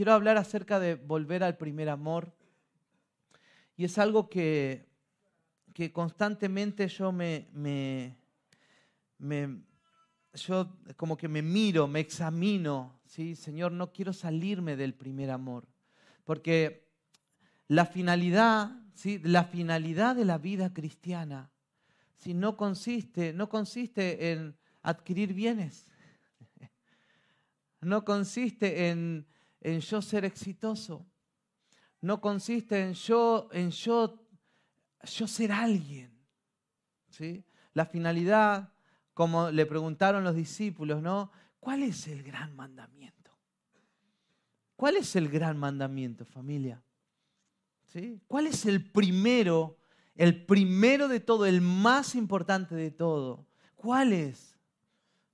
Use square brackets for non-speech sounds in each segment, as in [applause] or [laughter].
quiero hablar acerca de volver al primer amor. Y es algo que, que constantemente yo me, me, me, yo como que me miro, me examino, ¿sí? Señor, no quiero salirme del primer amor. Porque la finalidad, ¿sí? la finalidad de la vida cristiana si no consiste, no consiste en adquirir bienes. [laughs] No consiste en, en yo ser exitoso. No consiste en yo, en yo, yo ser alguien. ¿sí? La finalidad, como le preguntaron los discípulos, ¿no? ¿Cuál es el gran mandamiento? ¿Cuál es el gran mandamiento, familia? ¿Sí? ¿Cuál es el primero el primero de todo, el más importante de todo. ¿Cuál es?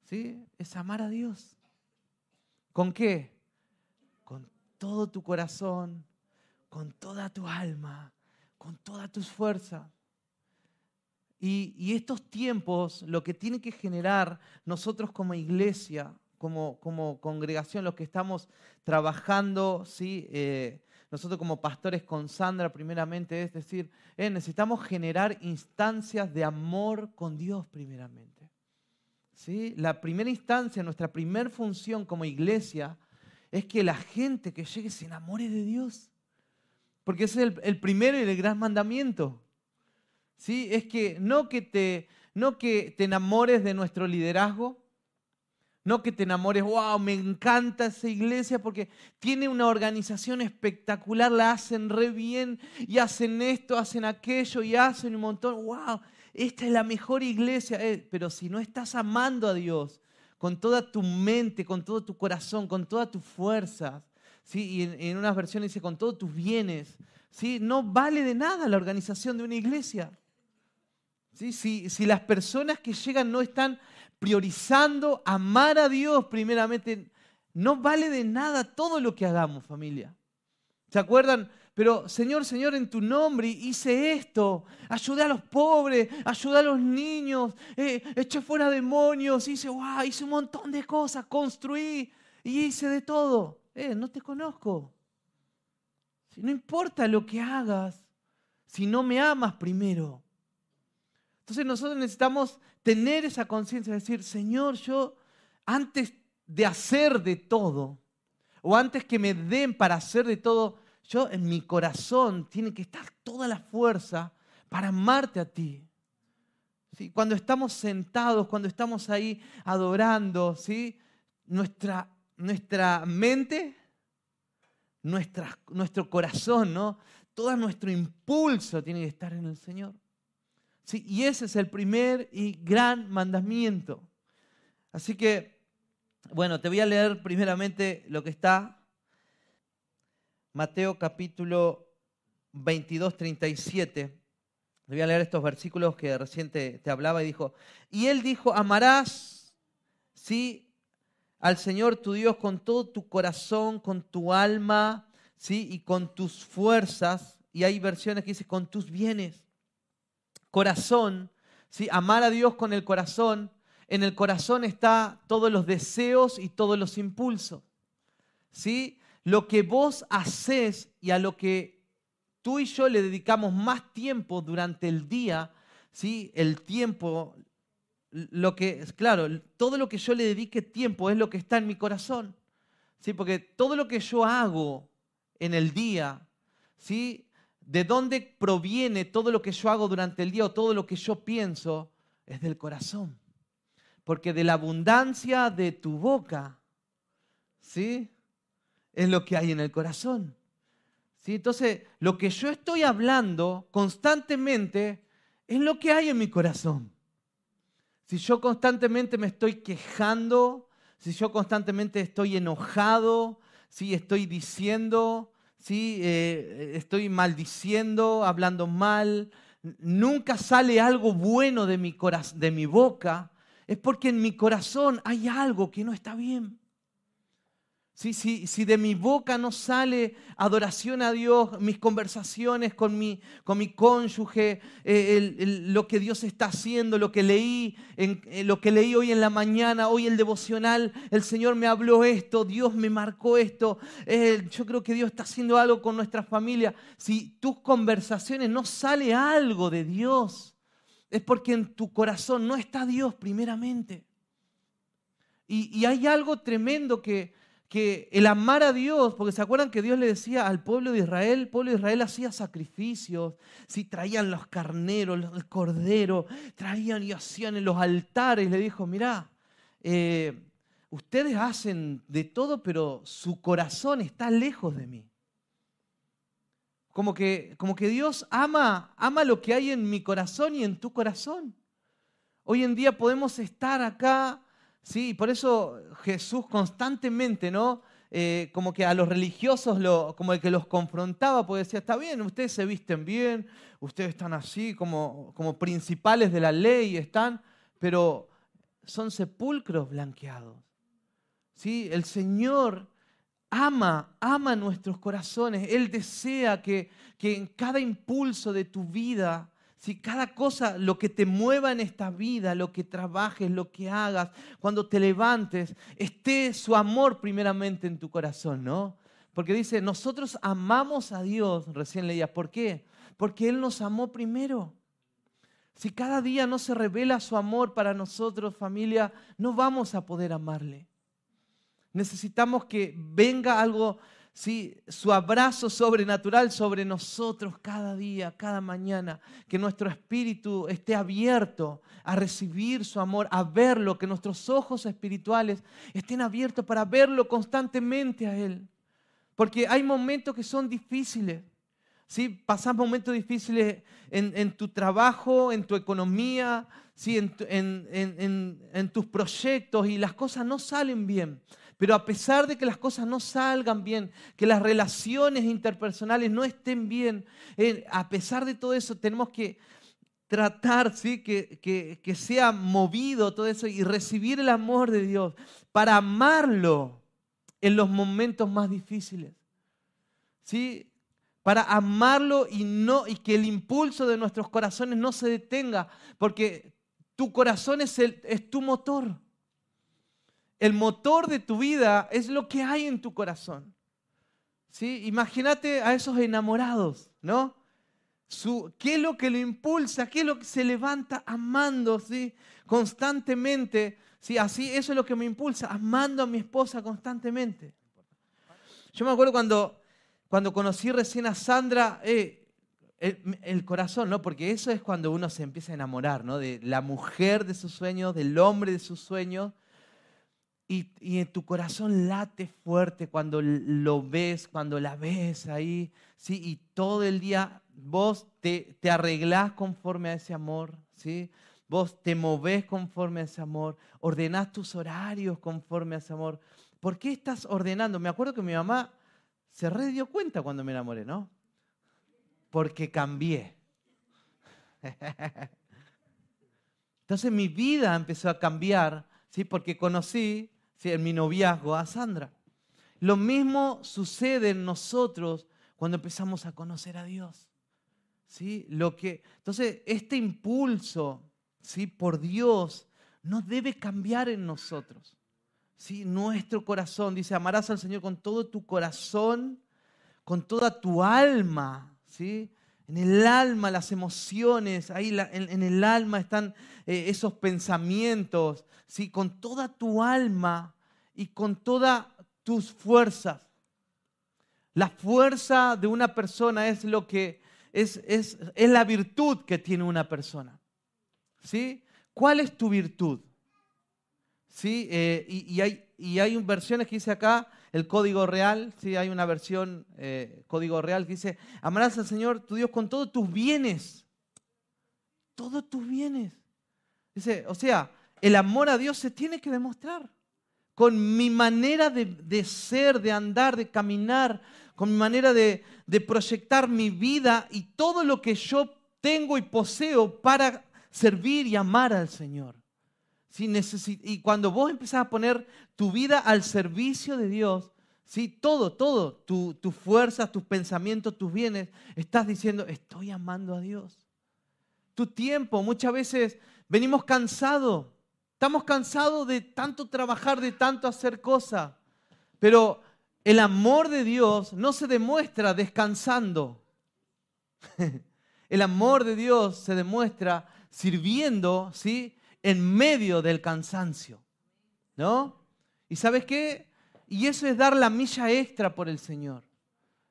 ¿Sí? Es amar a Dios. ¿Con qué? Todo tu corazón, con toda tu alma, con todas tus fuerzas. Y, y, estos tiempos, lo que tiene que generar nosotros como iglesia, como, como congregación, los que estamos trabajando, ¿sí? Eh, nosotros como pastores con Sandra primeramente, es decir, eh, necesitamos generar instancias de amor con Dios primeramente. ¿Sí? La primera instancia, nuestra primera función como iglesia es que la gente que llegue se enamore de Dios. Porque ese es el, primero y el gran mandamiento. ¿Sí? Es que no que te, no que te enamores de nuestro liderazgo, no que te enamores, wow, me encanta esa iglesia porque tiene una organización espectacular, la hacen re bien y hacen esto, hacen aquello y hacen un montón, wow, esta es la mejor iglesia. Eh, pero si no estás amando a Dios con toda tu mente, con todo tu corazón, con todas tus fuerzas, ¿sí? y en, unas versiones dice con todos tus bienes, ¿sí? no vale de nada la organización de una iglesia. ¿Sí? Si, si las personas que llegan no están priorizando amar a Dios primeramente, no vale de nada todo lo que hagamos, familia. ¿Se acuerdan? Pero Señor, Señor, en tu nombre hice esto, ayudé a los pobres, ayudé a los niños, eh, eché fuera demonios, hice, wow, hice un montón de cosas, construí y hice de todo. Eh, no te conozco. No importa lo que hagas, si no me amas primero. Entonces nosotros necesitamos tener esa conciencia de decir, Señor, yo antes de hacer de todo, o antes que me den para hacer de todo, yo en mi corazón tiene que estar toda la fuerza para amarte a ti. ¿Sí? Cuando estamos sentados, cuando estamos ahí adorando, ¿sí? nuestra, nuestra mente, nuestro corazón, ¿no? todo nuestro impulso tiene que estar en el Señor y ese es el primer y gran mandamiento. Así que, bueno, te voy a leer primeramente lo que está. Mateo capítulo 22, 37. Le voy a leer estos versículos que recién te, hablaba y dijo, y él dijo, amarás, sí, al Señor tu Dios con todo tu corazón, con tu alma, sí, y con tus fuerzas. Y hay versiones que dicen con tus bienes corazón, ¿sí? amar a Dios con el corazón, en el corazón está todos los deseos y todos los impulsos. ¿sí? Lo que vos haces y a lo que tú y yo le dedicamos más tiempo durante el día, ¿sí? el tiempo, lo que, claro, todo lo que yo le dedique tiempo es lo que está en mi corazón. ¿sí? Porque todo lo que yo hago en el día, ¿sí? de dónde proviene todo lo que yo hago durante el día o todo lo que yo pienso, es del corazón. Porque de la abundancia de tu boca, ¿sí? Es lo que hay en el corazón. ¿Sí? Entonces, lo que yo estoy hablando constantemente es lo que hay en mi corazón. Si yo constantemente me estoy quejando, si yo constantemente estoy enojado, si estoy diciendo ¿sí? Eh, estoy maldiciendo, hablando mal, nunca sale algo bueno de mi boca, es porque en mi corazón hay algo que no está bien. Si, si, de mi boca no sale adoración a Dios, mis conversaciones con mi, con mi cónyuge, eh, lo que Dios está haciendo, lo que, leí en, eh, lo que leí hoy en la mañana, hoy el devocional, el Señor me habló esto, Dios me marcó esto, eh, yo creo que Dios está haciendo algo con nuestra familia. Si tus conversaciones no sale algo de Dios, es porque en tu corazón no está Dios primeramente. Y, y hay algo tremendo que que el amar a Dios, porque se acuerdan que Dios le decía al pueblo de Israel, el pueblo de Israel hacía sacrificios, si traían los carneros, el cordero, traían y hacían en los altares, le dijo, mirá, eh, ustedes hacen de todo, pero su corazón está lejos de mí. Como que, como que Dios ama, ama lo que hay en mi corazón y en tu corazón. Hoy en día podemos estar acá Sí, por eso Jesús constantemente, ¿no? Eh, como que a los religiosos, lo, como el que los confrontaba, porque decía, está bien, ustedes se visten bien, ustedes están así como, como principales de la ley, están, pero son sepulcros blanqueados. ¿Sí? El Señor ama, ama nuestros corazones, Él desea que, que en cada impulso de tu vida, si cada cosa, lo que te mueva en esta vida, lo que trabajes, lo que hagas, cuando te levantes, esté su amor primeramente en tu corazón, ¿no? Porque dice, nosotros amamos a Dios, recién leía, ¿por qué? Porque Él nos amó primero. Si cada día no se revela su amor para nosotros, familia, no vamos a poder amarle. Necesitamos que venga algo ¿sí? su abrazo sobrenatural sobre nosotros cada día, cada mañana, que nuestro espíritu esté abierto a recibir su amor, a verlo, que nuestros ojos espirituales estén abiertos para verlo constantemente a Él. Porque hay momentos que son difíciles. ¿sí? Pasas momentos difíciles en, tu trabajo, en tu economía, ¿sí? en, en tus proyectos y las cosas no salen bien. Pero a pesar de que las cosas no salgan bien, que las relaciones interpersonales no estén bien, eh, a pesar de todo eso tenemos que tratar, ¿sí? que, que, sea movido todo eso y recibir el amor de Dios para amarlo en los momentos más difíciles. ¿Sí? Para amarlo y, no, y que el impulso de nuestros corazones no se detenga, porque tu corazón es, el, es tu motor. El motor de tu vida es lo que hay en tu corazón. ¿Sí? Imagínate a esos enamorados, ¿no? Su, ¿Qué es lo que lo impulsa? ¿Qué es lo que se levanta amando ¿sí? constantemente? ¿Sí? Así, eso es lo que me impulsa, amando a mi esposa constantemente. Yo me acuerdo cuando, cuando conocí recién a Sandra, eh, el, el, corazón, ¿no? Porque eso es cuando uno se empieza a enamorar, ¿no? De la mujer de sus sueños, del hombre de sus sueños. Y, en tu corazón late fuerte cuando lo ves, cuando la ves ahí, ¿sí? Y todo el día vos te, te arreglás conforme a ese amor, ¿sí? Vos te movés conforme a ese amor, ordenás tus horarios conforme a ese amor. ¿Por qué estás ordenando? Me acuerdo que mi mamá se re dio cuenta cuando me enamoré, ¿no? Porque cambié. [laughs] Entonces mi vida empezó a cambiar, ¿sí? Porque conocí en mi noviazgo a Sandra. Lo mismo sucede en nosotros cuando empezamos a conocer a Dios. ¿Sí? Lo que, entonces, este impulso ¿sí? por Dios no debe cambiar en nosotros. ¿Sí? Nuestro corazón, dice, amarás al Señor con todo tu corazón, con toda tu alma. ¿sí? En el alma, las emociones, ahí en, el alma están eh, esos pensamientos, ¿sí? con toda tu alma y con todas tus fuerzas. La fuerza de una persona es lo que es, es, es la virtud que tiene una persona. ¿Sí? ¿Cuál es tu virtud? ¿Sí? Eh, y, hay, y hay versiones que dice acá, el código real, ¿sí? hay una versión eh, código real que dice, amarás al Señor tu Dios con todos tus bienes. Todos tus bienes. Dice, o sea, el amor a Dios se tiene que demostrar con mi manera de, ser, de andar, de caminar, con mi manera de, proyectar mi vida y todo lo que yo tengo y poseo para servir y amar al Señor. Y cuando vos empezás a poner tu vida al servicio de Dios, ¿sí? Todo, todo, tus tu fuerzas, tus pensamientos, tus bienes, estás diciendo, estoy amando a Dios. Tu tiempo, muchas veces venimos cansados, estamos cansados de tanto trabajar, de tanto hacer cosas, pero el amor de Dios no se demuestra descansando. [laughs] El amor de Dios se demuestra sirviendo, ¿sí? En medio del cansancio, ¿no? ¿Y sabes qué? Y eso es dar la milla extra por el Señor.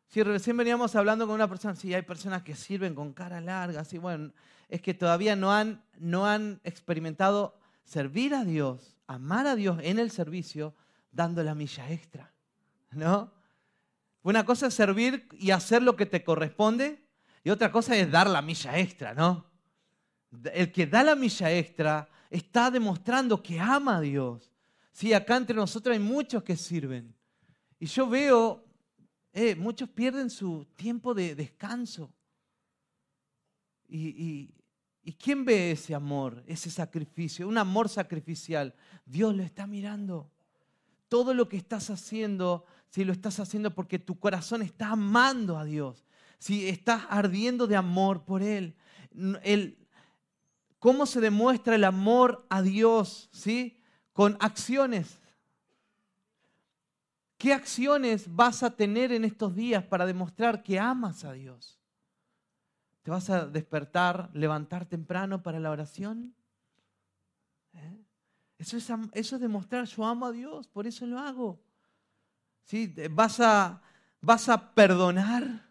Si recién veníamos hablando con una persona, sí, hay personas que sirven con cara larga, así, bueno, es que todavía no han, no han experimentado servir a Dios, amar a Dios en el servicio, dando la milla extra, ¿no? Una cosa es servir y hacer lo que te corresponde, y otra cosa es dar la milla extra, ¿no? El que da la milla extra está demostrando que ama a Dios. Sí, acá entre nosotros hay muchos que sirven. Y yo veo, eh, muchos pierden su tiempo de descanso. Y, y, quién ve ese amor, ese sacrificio? Un amor sacrificial. Dios lo está mirando. Todo lo que estás haciendo, si lo estás haciendo porque tu corazón está amando a Dios, si estás ardiendo de amor por Él. El, ¿Cómo se demuestra el amor a Dios? ¿Sí? con acciones. ¿Qué acciones vas a tener en estos días para demostrar que amas a Dios? ¿Te vas a despertar, levantar temprano para la oración? ¿Eh? Eso, es, eso es demostrar, yo amo a Dios, por eso lo hago. ¿Sí? ¿Vas, a, ¿Vas a perdonar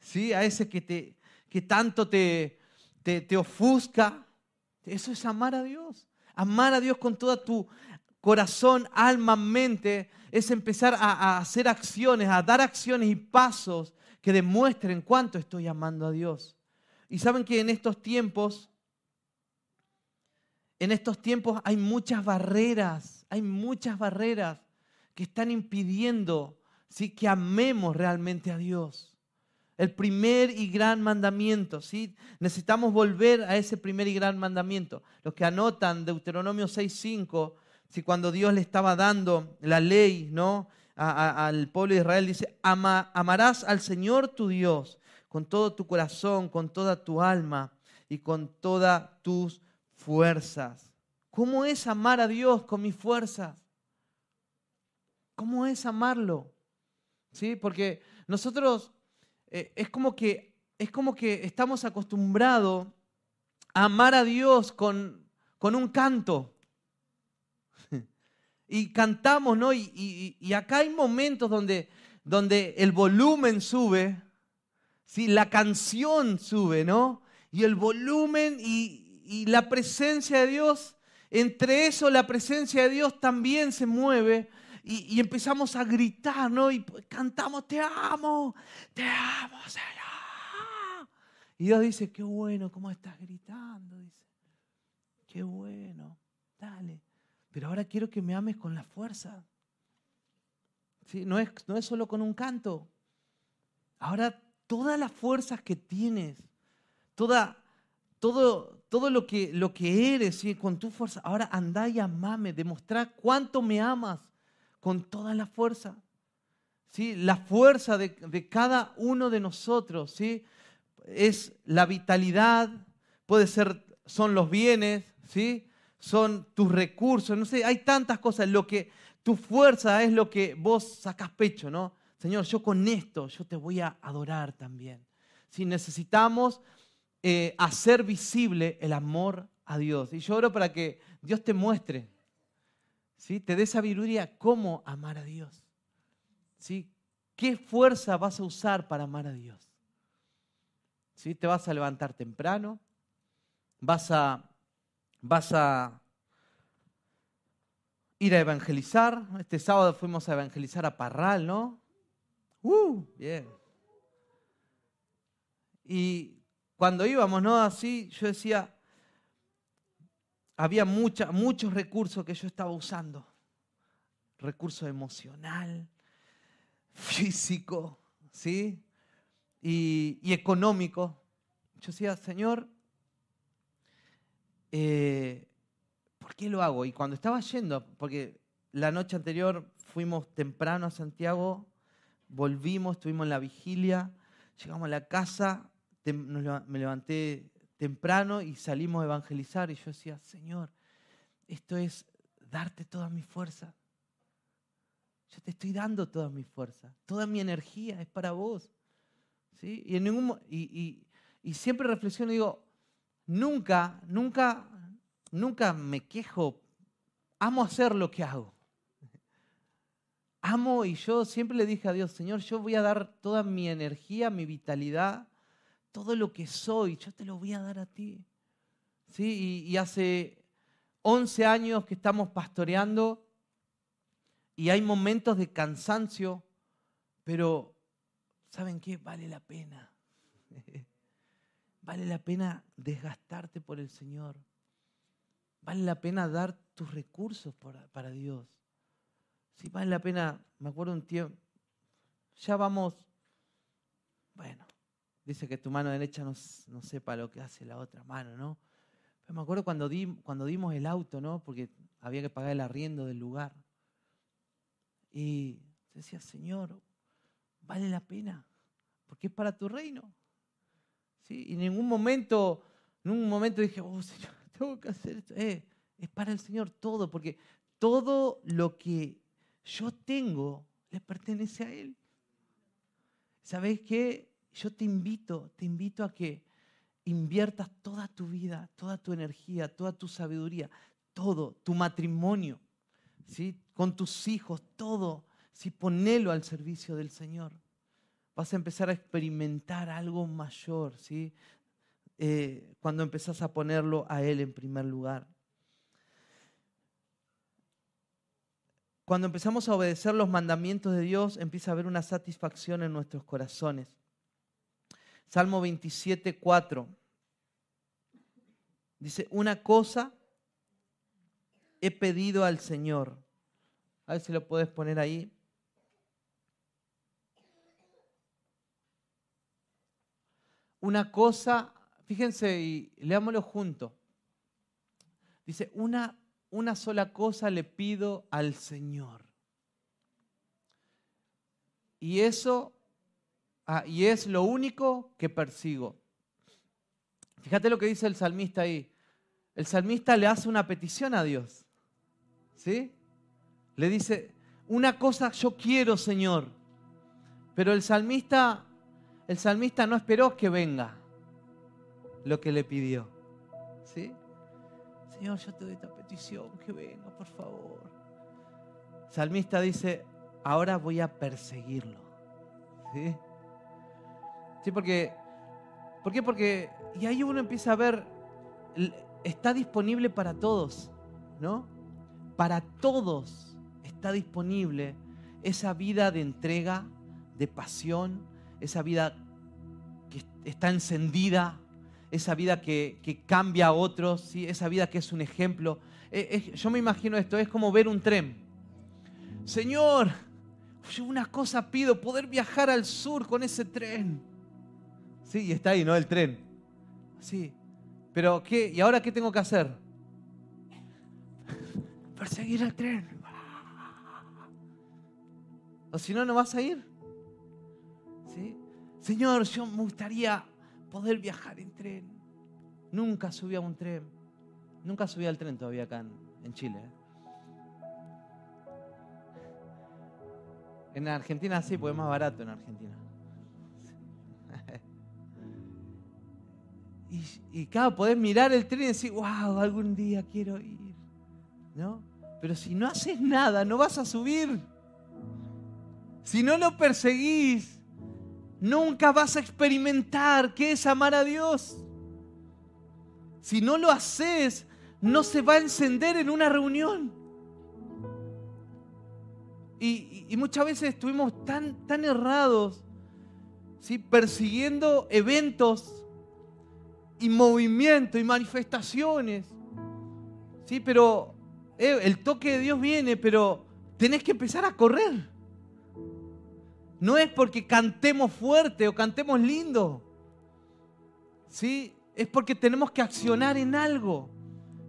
¿sí? a ese que, te, que tanto te, te, ofusca? Eso es amar a Dios. Amar a Dios con toda tu corazón, alma, mente, es empezar a, hacer acciones, a dar acciones y pasos que demuestren cuánto estoy amando a Dios. Y saben que en estos tiempos, en estos tiempos hay muchas barreras, hay muchas barreras que están impidiendo ¿sí? que amemos realmente a Dios el primer y gran mandamiento. ¿sí? Necesitamos volver a ese primer y gran mandamiento. Los que anotan Deuteronomio 6.5, si cuando Dios le estaba dando la ley ¿no? al pueblo de Israel, dice, amarás al Señor tu Dios con todo tu corazón, con toda tu alma y con todas tus fuerzas. ¿Cómo es amar a Dios con mis fuerzas? ¿Cómo es amarlo? ¿Sí? Porque nosotros eh, es, como que, es como que estamos acostumbrados a amar a Dios con, con un canto. [laughs] y cantamos, ¿no? Y, y, acá hay momentos donde, donde el volumen sube, ¿sí? la canción sube, ¿no? Y el volumen y, y la presencia de Dios, entre eso la presencia de Dios también se mueve y, empezamos a gritar, ¿no? Y cantamos, te amo, te amo, Señor. Y Dios dice, qué bueno, ¿cómo estás gritando? Dice, qué bueno, dale. Pero ahora quiero que me ames con la fuerza. ¿Sí? No, es, no es solo con un canto. Ahora todas las fuerzas que tienes, toda, todo, todo lo, que, lo que eres, ¿sí? con tu fuerza, ahora anda y amame, demostrar cuánto me amas con toda la fuerza. ¿sí? La fuerza de, cada uno de nosotros ¿sí? es la vitalidad, puede ser, son los bienes, ¿sí? son tus recursos, no sé, hay tantas cosas. Lo que tu fuerza es lo que vos sacas pecho, ¿no? Señor, yo con esto, yo te voy a adorar también. Si necesitamos eh, hacer visible el amor a Dios. Y yo oro para que Dios te muestre ¿sí? te dé sabiduría cómo amar a Dios. ¿sí? ¿Qué fuerza vas a usar para amar a Dios? ¿Sí? ¿Te vas a levantar temprano? ¿Vas a, vas a ir a evangelizar? Este sábado fuimos a evangelizar a Parral, ¿no? ¡Uh! Bien. Y cuando íbamos, ¿no? Así, yo decía, había muchos recursos que yo estaba usando. Recurso emocional, físico, ¿sí? Y, económico. Yo decía, Señor, eh, ¿por qué lo hago? Y cuando estaba yendo, porque la noche anterior fuimos temprano a Santiago, volvimos, estuvimos en la vigilia, llegamos a la casa, me levanté temprano y salimos a evangelizar y yo decía, Señor, esto es darte toda mi fuerza. Yo te estoy dando toda mi fuerza, toda mi energía es para vos. ¿Sí? Y, en ningún, y, y siempre reflexiono y digo, nunca, nunca, nunca me quejo. Amo hacer lo que hago. Amo y yo siempre le dije a Dios, Señor, yo voy a dar toda mi energía, mi vitalidad, todo lo que soy, yo te lo voy a dar a ti. ¿Sí? Y, hace 11 años que estamos pastoreando y hay momentos de cansancio, pero ¿saben qué? Vale la pena. [laughs] Vale la pena desgastarte por el Señor. Vale la pena dar tus recursos para, Dios. Sí, vale la pena, me acuerdo un tiempo, ya vamos, bueno, dice que tu mano derecha no, sepa lo que hace la otra mano, ¿no? Pero me acuerdo cuando, cuando dimos el auto, ¿no? Porque había que pagar el arriendo del lugar. Y decía, Señor, vale la pena, porque es para tu reino. Y en ningún momento, en un momento dije, oh Señor, [laughs] tengo que hacer esto. Eh, es para el Señor todo, porque todo lo que yo tengo le pertenece a Él. ¿Sabes qué? Yo te invito, te invito a que inviertas toda tu vida, toda tu energía, toda tu sabiduría, todo, tu matrimonio, ¿sí? con tus hijos, todo, si ponelo al servicio del Señor vas a empezar a experimentar algo mayor, ¿sí? Eh, cuando empezás a ponerlo a Él en primer lugar. Cuando empezamos a obedecer los mandamientos de Dios, empieza a haber una satisfacción en nuestros corazones. Salmo 27, 4. Dice, una cosa he pedido al Señor. A ver si lo puedes poner ahí. una cosa, fíjense y leámoslo junto. Dice, una, una sola cosa le pido al Señor. Y eso, ah, y es lo único que persigo. Fíjate lo que dice el salmista ahí. El salmista le hace una petición a Dios. ¿Sí? Le dice, una cosa yo quiero, Señor. Pero el salmista el salmista no esperó que venga lo que le pidió. ¿Sí? Señor, yo te doy esta petición, que venga, por favor. El salmista dice, ahora voy a perseguirlo. ¿Sí? Sí, porque, ¿por qué? Porque, y ahí uno empieza a ver, está disponible para todos, ¿no? Para todos está disponible esa vida de entrega, de pasión, esa vida que está encendida, esa vida que, cambia a otros, ¿sí? esa vida que es un ejemplo. Eh, yo me imagino esto, es como ver un tren. Señor, una cosa pido, poder viajar al sur con ese tren. Sí, y está ahí, ¿no? El tren. Sí. Pero, ¿qué? ¿Y ahora qué tengo que hacer? [laughs] Perseguir el tren. O si no, no vas a ir. Señor, yo me gustaría poder viajar en tren. Nunca subí a un tren. Nunca subí al tren todavía acá en, Chile. ¿eh? En Argentina sí, porque es más barato en Argentina. Y, y claro, podés mirar el tren y decir, wow, algún día quiero ir. ¿No? Pero si no haces nada, no vas a subir. Si no lo perseguís, nunca vas a experimentar qué es amar a Dios. Si no lo haces, no se va a encender en una reunión. Y, muchas veces estuvimos tan, tan errados, ¿sí? persiguiendo eventos y movimientos y manifestaciones. ¿sí? Pero eh, el toque de Dios viene, pero tenés que empezar a correr. No es porque cantemos fuerte o cantemos lindo. ¿Sí? Es porque tenemos que accionar en algo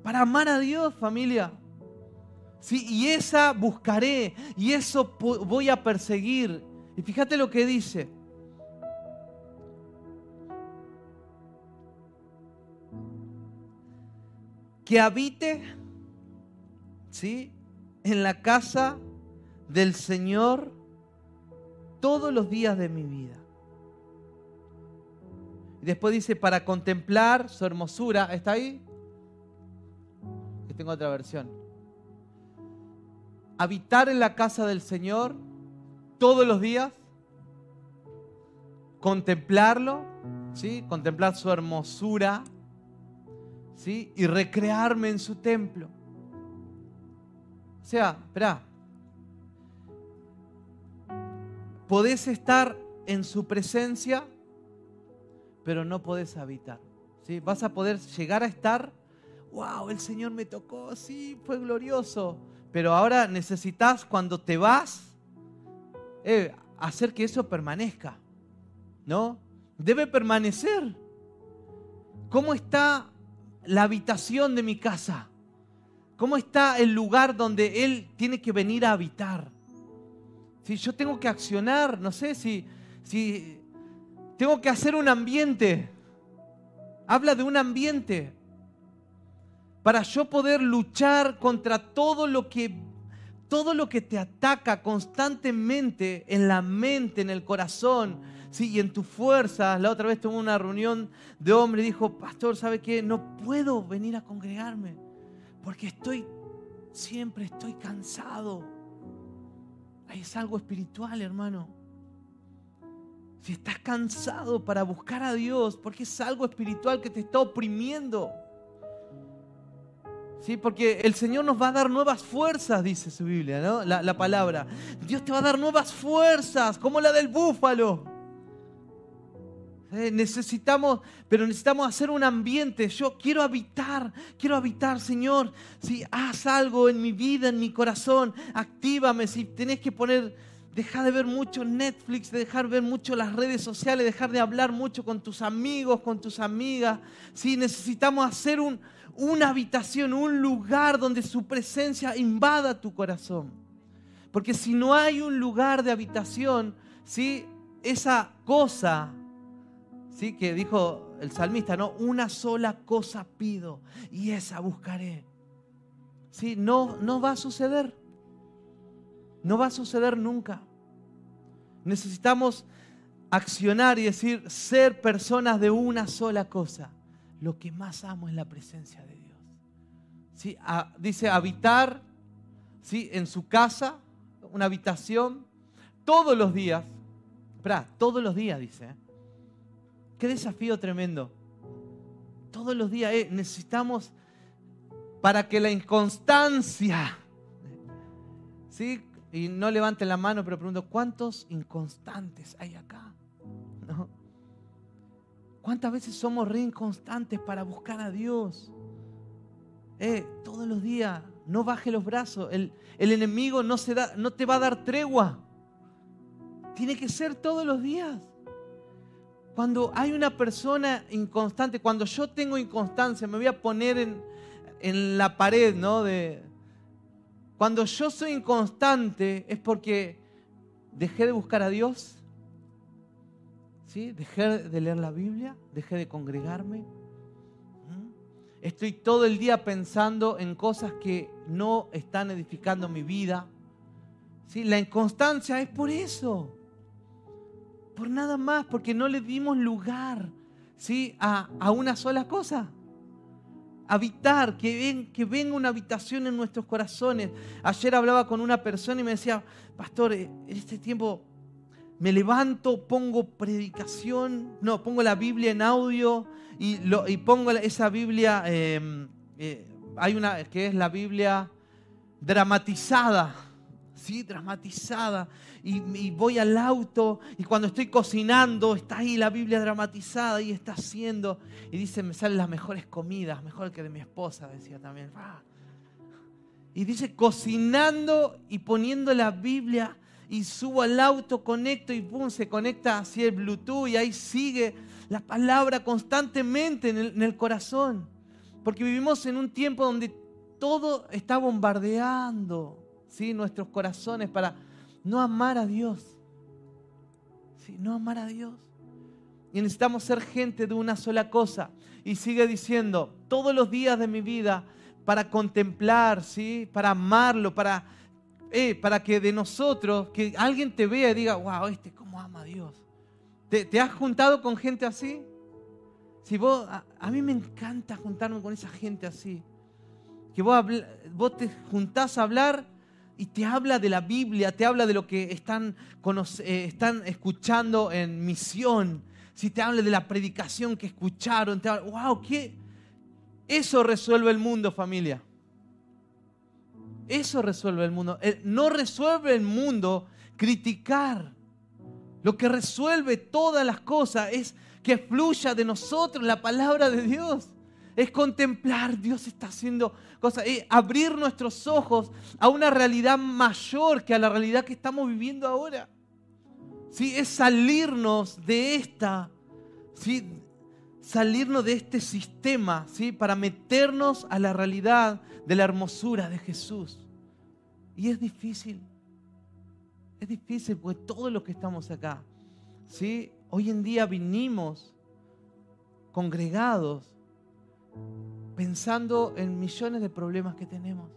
para amar a Dios, familia. ¿sí? Y esa buscaré y eso voy a perseguir. Y fíjate lo que dice. Que habite, ¿sí? En la casa del Señor todos los días de mi vida. Y después dice, para contemplar su hermosura. ¿Está ahí? Que tengo otra versión. Habitar en la casa del Señor todos los días. Contemplarlo, ¿sí? Contemplar su hermosura, ¿sí? Y recrearme en su templo. O sea, espera. Podés estar en su presencia pero no podés habitar. ¿sí? Vas a poder llegar a estar, wow, el Señor me tocó, sí, fue glorioso. Pero ahora necesitas cuando te vas, eh, hacer que eso permanezca. ¿No? Debe permanecer. ¿Cómo está la habitación de mi casa? ¿Cómo está el lugar donde Él tiene que venir a habitar? Si yo tengo que accionar, no sé si, si tengo que hacer un ambiente. Habla de un ambiente. Para yo poder luchar contra todo lo que todo lo que te ataca constantemente en la mente, en el corazón, ¿sí? y en tus fuerzas. La otra vez tuve una reunión de hombres y dijo, pastor, ¿sabe qué? No puedo venir a congregarme porque estoy, siempre estoy cansado. Ahí es algo espiritual, hermano. Si estás cansado para buscar a Dios, porque es algo espiritual que te está oprimiendo. ¿Sí? Porque el Señor nos va a dar nuevas fuerzas, dice su Biblia, ¿no? La, la, palabra. Dios te va a dar nuevas fuerzas, como la del búfalo. ¿Eh? Necesitamos, pero necesitamos hacer un ambiente. Yo quiero habitar, quiero habitar, Señor. Si haz algo en mi vida, en mi corazón, actívame. Si tenés que poner Deja de ver mucho Netflix, de dejar de ver mucho las redes sociales, dejar de hablar mucho con tus amigos, con tus amigas. Sí, necesitamos hacer una habitación, un lugar donde su presencia invada tu corazón. Porque si no hay un lugar de habitación, ¿sí? esa cosa ¿sí? que dijo el salmista, ¿no? una sola cosa pido y esa buscaré. ¿Sí? No, no va a suceder. No va a suceder nunca. Necesitamos accionar y decir, ser personas de una sola cosa. Lo que más amo es la presencia de Dios. ¿Sí? dice habitar ¿sí? en su casa, una habitación, todos los días. Espera, todos los días, dice. ¿eh? Qué desafío tremendo. Todos los días eh, necesitamos para que la inconstancia, ¿sí? Y no levanten la mano, pero pregunto, ¿cuántos inconstantes hay acá? ¿Cuántas veces somos re inconstantes para buscar a Dios? Eh, todos los días, no baje los brazos. El, enemigo no te va a dar tregua. Tiene que ser todos los días. Cuando hay una persona inconstante, cuando yo tengo inconstancia, me voy a poner en, en la pared, ¿no? De, cuando yo soy inconstante es porque dejé de buscar a Dios, ¿sí? dejé de leer la Biblia, dejé de congregarme. Estoy todo el día pensando en cosas que no están edificando mi vida. ¿sí? La inconstancia es por eso, por nada más, porque no le dimos lugar ¿sí? a, una sola cosa habitar, que, ven, que venga una habitación en nuestros corazones. Ayer hablaba con una persona y me decía, pastor, eh, en este tiempo me levanto, pongo predicación, no, pongo la Biblia en audio y pongo esa Biblia, em, eh, hay una que es la Biblia dramatizada, ¿sí? Dramatizada y, voy al auto y cuando estoy cocinando está ahí la Biblia dramatizada y está haciendo y dice, me salen las mejores comidas, mejor que de mi esposa, decía también. Y dice, cocinando y poniendo la Biblia y subo al auto, conecto y pum, se conecta así el Bluetooth y ahí sigue la palabra constantemente en el, en el corazón. Porque vivimos en un tiempo donde todo está bombardeando ¿sí? nuestros corazones para no amar a Dios. ¿Sí? No amar a Dios. Y necesitamos ser gente de una sola cosa. Y sigue diciendo, todos los días de mi vida, para contemplar, para amarlo, para, eh, para que de nosotros, que alguien te vea y diga, wow, este cómo ama a Dios. ¿Te, has juntado con gente así? Si vos, a, mí me encanta juntarme con esa gente así. Que vos, vos te juntás a hablar y te habla de la Biblia, te habla de lo que están, eh, están escuchando en misión. Si te habla de la predicación que escucharon, te habla, wow, ¿qué? Eso resuelve el mundo, familia. Eso resuelve el mundo. No resuelve el mundo criticar. Lo que resuelve todas las cosas es que fluya de nosotros la palabra de Dios. Es contemplar, Dios está haciendo cosas, es abrir nuestros ojos a una realidad mayor que a la realidad que estamos viviendo ahora. ¿Sí? Es salirnos de esta, ¿sí? salirnos de este sistema, ¿sí? para meternos a la realidad de la hermosura de Jesús. Y es difícil, es difícil porque todos los que estamos acá, ¿sí? hoy en día vinimos congregados pensando en millones de problemas que tenemos.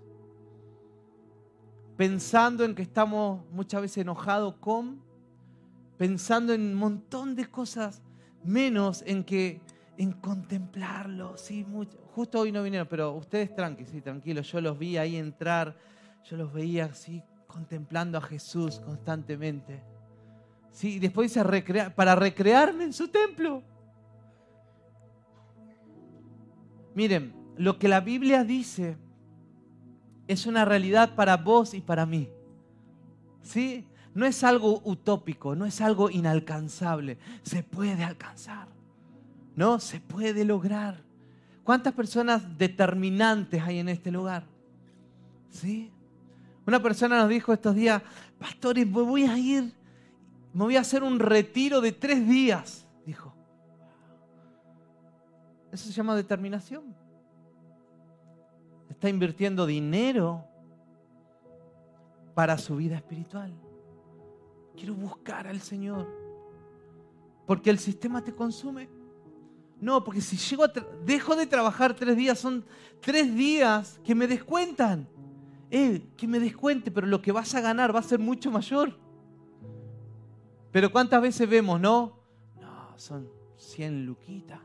Pensando en que estamos muchas veces enojados con, pensando en un montón de cosas, menos en que en contemplarlo. Sí, justo hoy no vinieron, pero ustedes tranquilos, sí, tranquilos. Yo los vi ahí entrar, yo los veía así contemplando a Jesús constantemente. Sí, y después dice recrear, para recrearme en su templo. Miren, lo que la Biblia dice es una realidad para vos y para mí. ¿Sí? No es algo utópico, no es algo inalcanzable. Se puede alcanzar. ¿No? Se puede lograr. ¿Cuántas personas determinantes hay en este lugar? ¿Sí? Una persona nos dijo estos días, pastores, voy a ir, me voy a hacer un retiro de tres días. Eso se llama determinación. Está invirtiendo dinero para su vida espiritual. Quiero buscar al Señor. Porque el sistema te consume. No, porque si llego a dejo de trabajar tres días, son tres días que me descuentan. Eh, que me descuente, pero lo que vas a ganar va a ser mucho mayor. Pero ¿cuántas veces vemos, no? No, son 100 luquitas.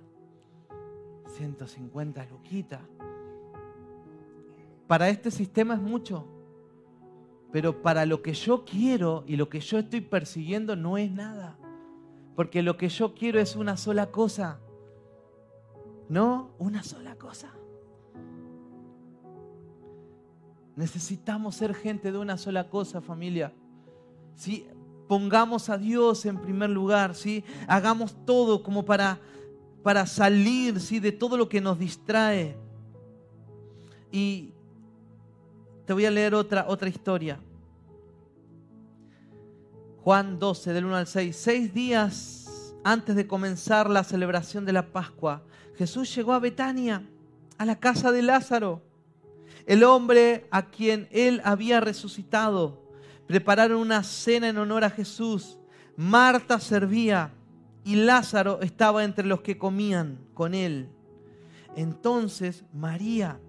150 luquitas. Para este sistema es mucho. Pero para lo que yo quiero y lo que yo estoy persiguiendo no es nada. Porque lo que yo quiero es una sola cosa. No, una sola cosa. Necesitamos ser gente de una sola cosa, familia. Si pongamos a Dios en primer lugar, ¿sí? hagamos todo como para para salir ¿sí? de todo lo que nos distrae. Y te voy a leer otra, otra historia. Juan 12, del 1 al 6. Seis días antes de comenzar la celebración de la Pascua, Jesús llegó a Betania, a la casa de Lázaro, el hombre a quien él había resucitado. Prepararon una cena en honor a Jesús. Marta servía y Lázaro estaba entre los que comían con él. Entonces María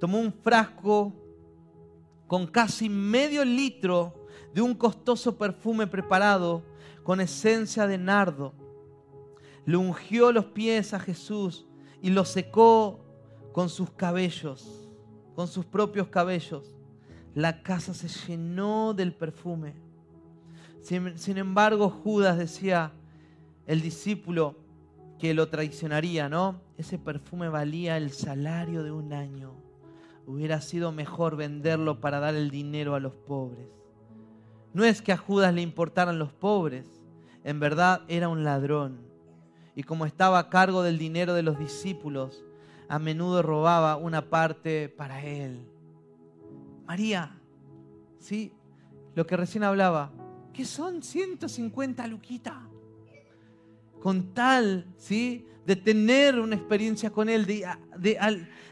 tomó un frasco con casi medio litro de un costoso perfume preparado con esencia de nardo. Le ungió los pies a Jesús y lo secó con sus cabellos, con sus propios cabellos. La casa se llenó del perfume. Sin, sin embargo, Judas decía, el discípulo que lo traicionaría, ¿no? Ese perfume valía el salario de un año. Hubiera sido mejor venderlo para dar el dinero a los pobres. No es que a Judas le importaran los pobres, en verdad era un ladrón. Y como estaba a cargo del dinero de los discípulos, a menudo robaba una parte para él. María, ¿sí? Lo que recién hablaba, que son 150 luquitas con tal, ¿sí? De tener una experiencia con Él, de,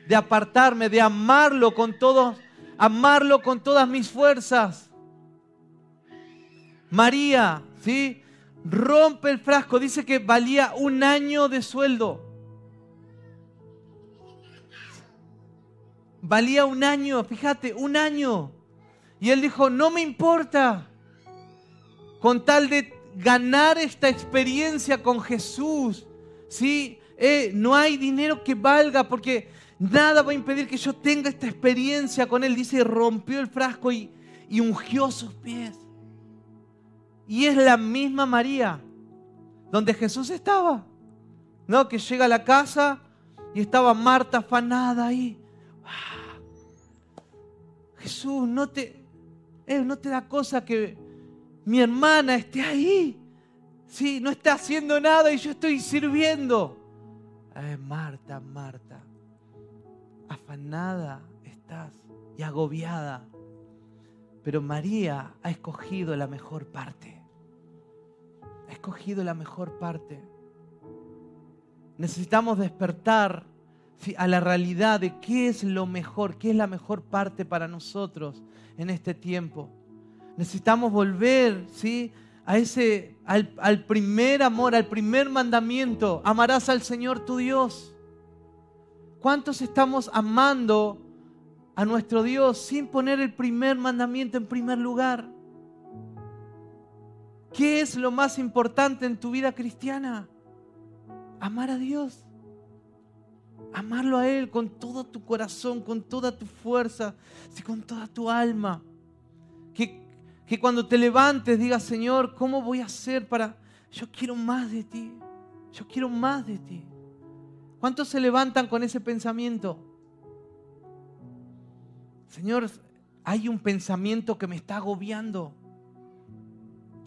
de apartarme, de amarlo con todos, amarlo con todas mis fuerzas. María, ¿sí? Rompe el frasco, dice que valía un año de sueldo. Valía un año, fíjate, un año. Y él dijo, no me importa, con tal de ganar esta experiencia con Jesús, ¿sí? Eh, no hay dinero que valga porque nada va a impedir que yo tenga esta experiencia con Él. Dice, rompió el frasco y, y ungió sus pies. Y es la misma María donde Jesús estaba. ¿No? Que llega a la casa y estaba Marta afanada ahí. Jesús, no te, eh, no te da cosa que mi hermana esté ahí. Sí, no está haciendo nada y yo estoy sirviendo. Eh, Marta, Marta, afanada estás y agobiada. Pero María ha escogido la mejor parte. Ha escogido la mejor parte. Necesitamos despertar a la realidad de qué es lo mejor, qué es la mejor parte para nosotros en este tiempo. Necesitamos volver, ¿sí? A ese, al, al primer amor, al primer mandamiento. Amarás al Señor tu Dios. ¿Cuántos estamos amando a nuestro Dios sin poner el primer mandamiento en primer lugar? ¿Qué es lo más importante en tu vida cristiana? Amar a Dios. Amarlo a Él con todo tu corazón, con toda tu fuerza, con toda tu alma. Que, que cuando te levantes digas, Señor, ¿cómo voy a hacer para... Yo quiero más de ti. Yo quiero más de ti. ¿Cuántos se levantan con ese pensamiento? Señor, hay un pensamiento que me está agobiando.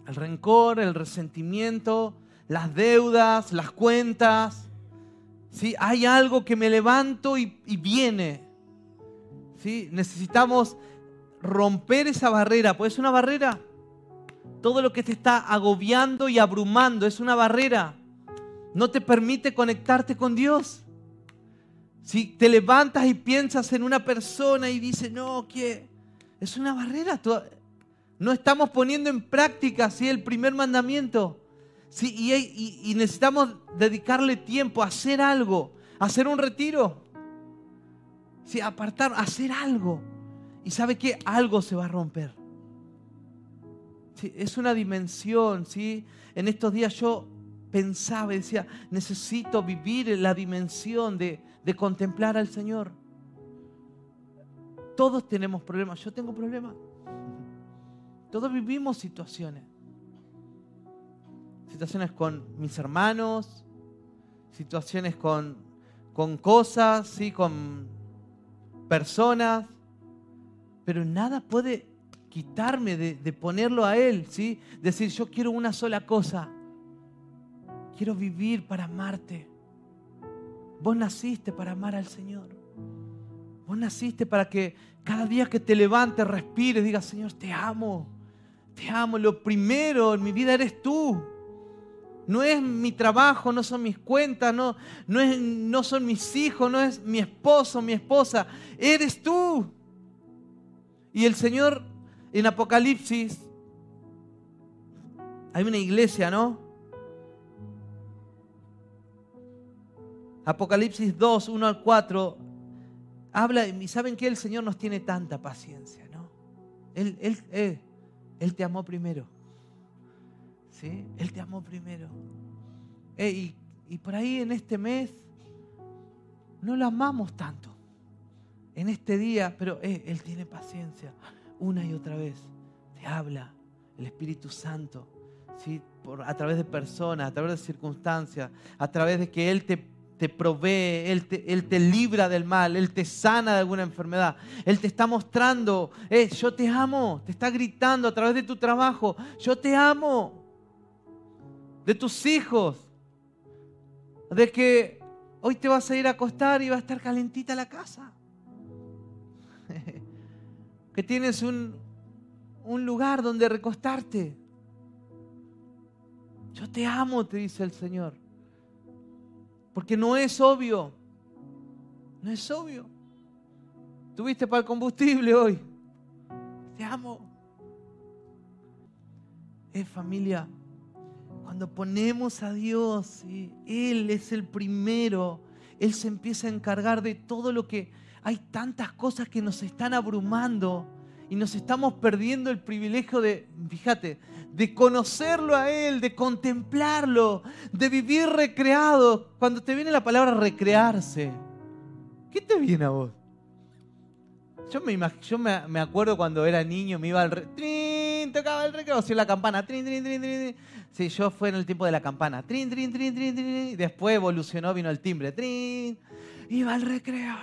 El rencor, el resentimiento, las deudas, las cuentas. ¿Sí? Hay algo que me levanto y, viene. ¿Sí? Necesitamos romper esa barrera, pues es una barrera. Todo lo que te está agobiando y abrumando es una barrera. No te permite conectarte con Dios. Si te levantas y piensas en una persona y dices, no, que es una barrera. No estamos poniendo en práctica ¿sí? el primer mandamiento. ¿sí? Y, necesitamos dedicarle tiempo a hacer algo, hacer un retiro. ¿sí? Apartar, hacer algo. Y sabe que algo se va a romper. Es una dimensión. ¿sí? En estos días yo pensaba y decía, necesito vivir la dimensión de de contemplar al Señor. Todos tenemos problemas. Yo tengo problemas. Todos vivimos situaciones. Situaciones con mis hermanos, situaciones con, con cosas, ¿sí? con personas. Pero nada puede quitarme de, de, ponerlo a Él. ¿sí? Decir, yo quiero una sola cosa. Quiero vivir para amarte. Vos naciste para amar al Señor. Vos naciste para que cada día que te levantes, respires, digas, Señor, te amo. Te amo. Lo primero en mi vida eres tú. No es mi trabajo, no son mis cuentas, no, no, es, no son mis hijos, no es mi esposo, mi esposa. Eres tú. Y el Señor en Apocalipsis, hay una iglesia, ¿no? Apocalipsis 2, 1 al 4, habla, y saben que el Señor nos tiene tanta paciencia, ¿no? Él, él, él, te amó primero. ¿Sí? Él te amó primero. y, y por ahí en este mes no lo amamos tanto. En este día, pero Él tiene paciencia. Una y otra vez te habla el Espíritu Santo. ¿sí? Por, a través de personas, a través de circunstancias, a través de que Él te te provee, Él te, libra del mal, Él te sana de alguna enfermedad. Él te está mostrando, eh, yo te amo, te está gritando a través de tu trabajo, yo te amo. De tus hijos, de que hoy te vas a ir a acostar y va a estar calentita la casa. Que tienes un, un lugar donde recostarte. Yo te amo, te dice el Señor. Porque no es obvio. No es obvio. Tuviste para el combustible hoy. Te amo. Es familia. Cuando ponemos a Dios, Él es el primero. Él se empieza a encargar de todo lo que hay tantas cosas que nos están abrumando y nos estamos perdiendo el privilegio de, fíjate, de conocerlo a Él, de contemplarlo, de vivir recreado. Cuando te viene la palabra recrearse, ¿qué te viene a vos? Yo me, yo me, acuerdo cuando era niño, me iba al trin, tocaba el recreo, si la campana, trin, trin, trin, trin. Sí, yo fue en el tiempo de la campana, trin, trin, trin, trin, trin. Después evolucionó, vino el timbre, trin. Iba al recreo.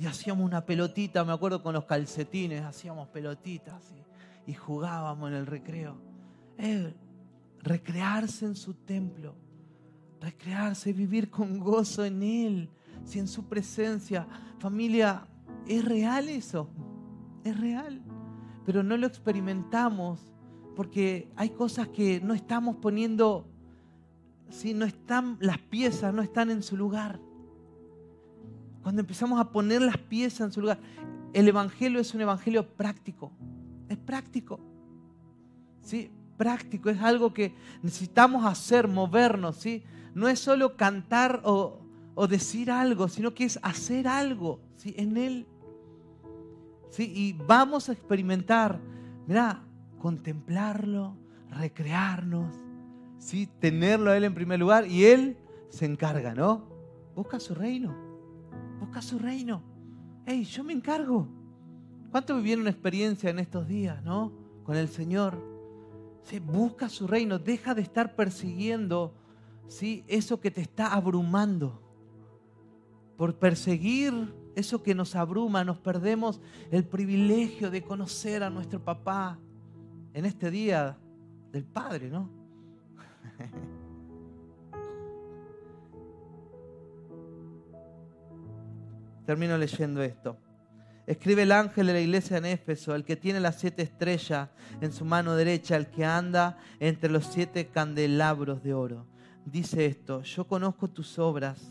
Y hacíamos una pelotita, me acuerdo con los calcetines, hacíamos pelotitas y, jugábamos en el recreo. recrearse en su templo, recrearse, vivir con gozo en Él, si en su presencia. Familia, ¿es real eso? Es real. Pero no lo experimentamos porque hay cosas que no estamos poniendo, si no están, las piezas no están en su lugar. Cuando empezamos a poner las piezas en su lugar. El Evangelio es un Evangelio práctico. Es práctico. ¿Sí? Práctico. Es algo que necesitamos hacer, movernos. ¿sí? No es solo cantar o, decir algo, sino que es hacer algo ¿sí? en Él. ¿Sí? Y vamos a experimentar, mira, contemplarlo, recrearnos, ¿sí? tenerlo a Él en primer lugar y Él se encarga, ¿no? Busca su reino. Busca su reino. Hey, yo me encargo. ¿Cuánto vivieron experiencia en estos días, no? Con el Señor. ¿Sí? Busca su reino. Deja de estar persiguiendo ¿sí? eso que te está abrumando. Por perseguir eso que nos abruma, nos perdemos el privilegio de conocer a nuestro papá en este día del Padre, ¿no? [laughs] Termino leyendo esto. Escribe el ángel de la iglesia en Éfeso, el que tiene las siete estrellas en su mano derecha, el que anda entre los siete candelabros de oro. Dice esto, yo conozco tus obras,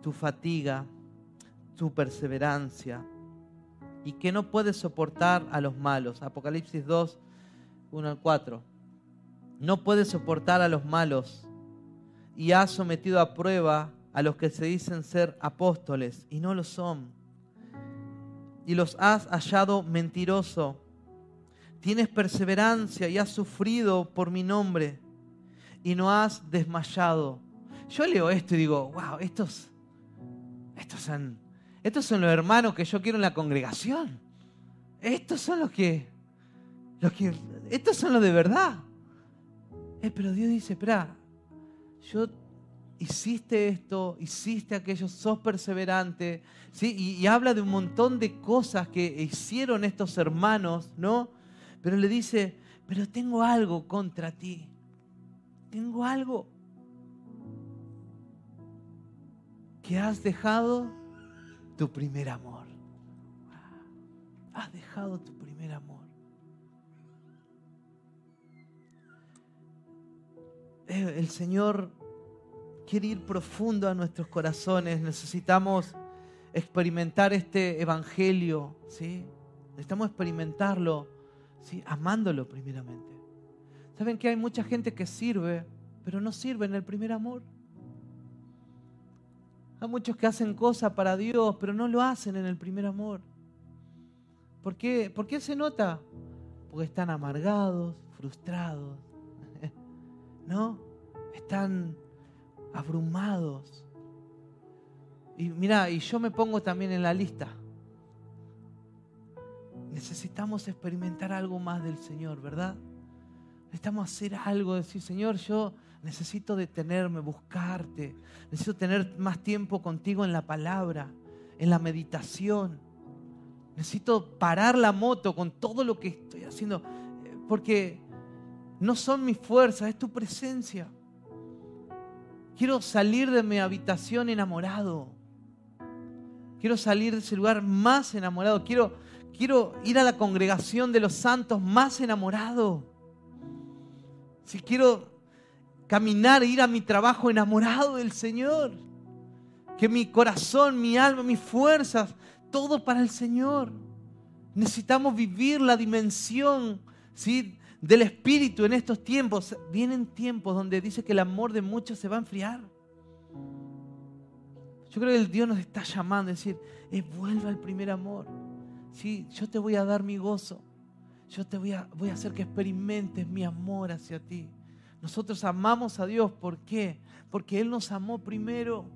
tu fatiga, tu perseverancia, y que no puedes soportar a los malos. Apocalipsis 2, 1 al 4. No puedes soportar a los malos y has sometido a prueba a los que se dicen ser apóstoles y no lo son. Y los has hallado mentiroso. Tienes perseverancia y has sufrido por mi nombre y no has desmayado. Yo leo esto y digo, wow, estos, estos son, estos son los hermanos que yo quiero en la congregación. Estos son los que, los que, estos son los de verdad. Eh, pero Dios dice, espera, yo hiciste esto, hiciste aquello, sos perseverante, ¿sí? Y, habla de un montón de cosas que hicieron estos hermanos, ¿no? Pero le dice, pero tengo algo contra ti, tengo algo que has dejado tu primer amor. Has dejado tu primer amor. Eh, el Señor quiere ir profundo a nuestros corazones. Necesitamos experimentar este evangelio, ¿sí? Necesitamos experimentarlo, ¿sí? Amándolo primeramente. ¿Saben que hay mucha gente que sirve, pero no sirve en el primer amor? Hay muchos que hacen cosas para Dios, pero no lo hacen en el primer amor. ¿Por qué? ¿Por qué se nota? Porque están amargados, frustrados, [laughs] ¿no? Están abrumados. Y mira, y yo me pongo también en la lista. Necesitamos experimentar algo más del Señor, ¿verdad? Necesitamos hacer algo, decir, Señor, yo necesito detenerme, buscarte. Necesito tener más tiempo contigo en la palabra, en la meditación. Necesito parar la moto con todo lo que estoy haciendo, porque no son mis fuerzas, es tu presencia. Quiero salir de mi habitación enamorado. Quiero salir de ese lugar más enamorado. Quiero, quiero ir a la congregación de los santos más enamorado. Si quiero caminar ir a mi trabajo enamorado del Señor. Que mi corazón, mi alma, mis fuerzas, todo para el Señor. Necesitamos vivir la dimensión ¿sí? Del Espíritu en estos tiempos. Vienen tiempos donde dice que el amor de muchos se va a enfriar. Yo creo que el Dios nos está llamando a decir, eh, vuelva al primer amor. ¿Sí? Yo te voy a dar mi gozo. Yo te voy a, voy a hacer que experimentes mi amor hacia ti. Nosotros amamos a Dios. ¿Por qué? Porque Él nos amó primero.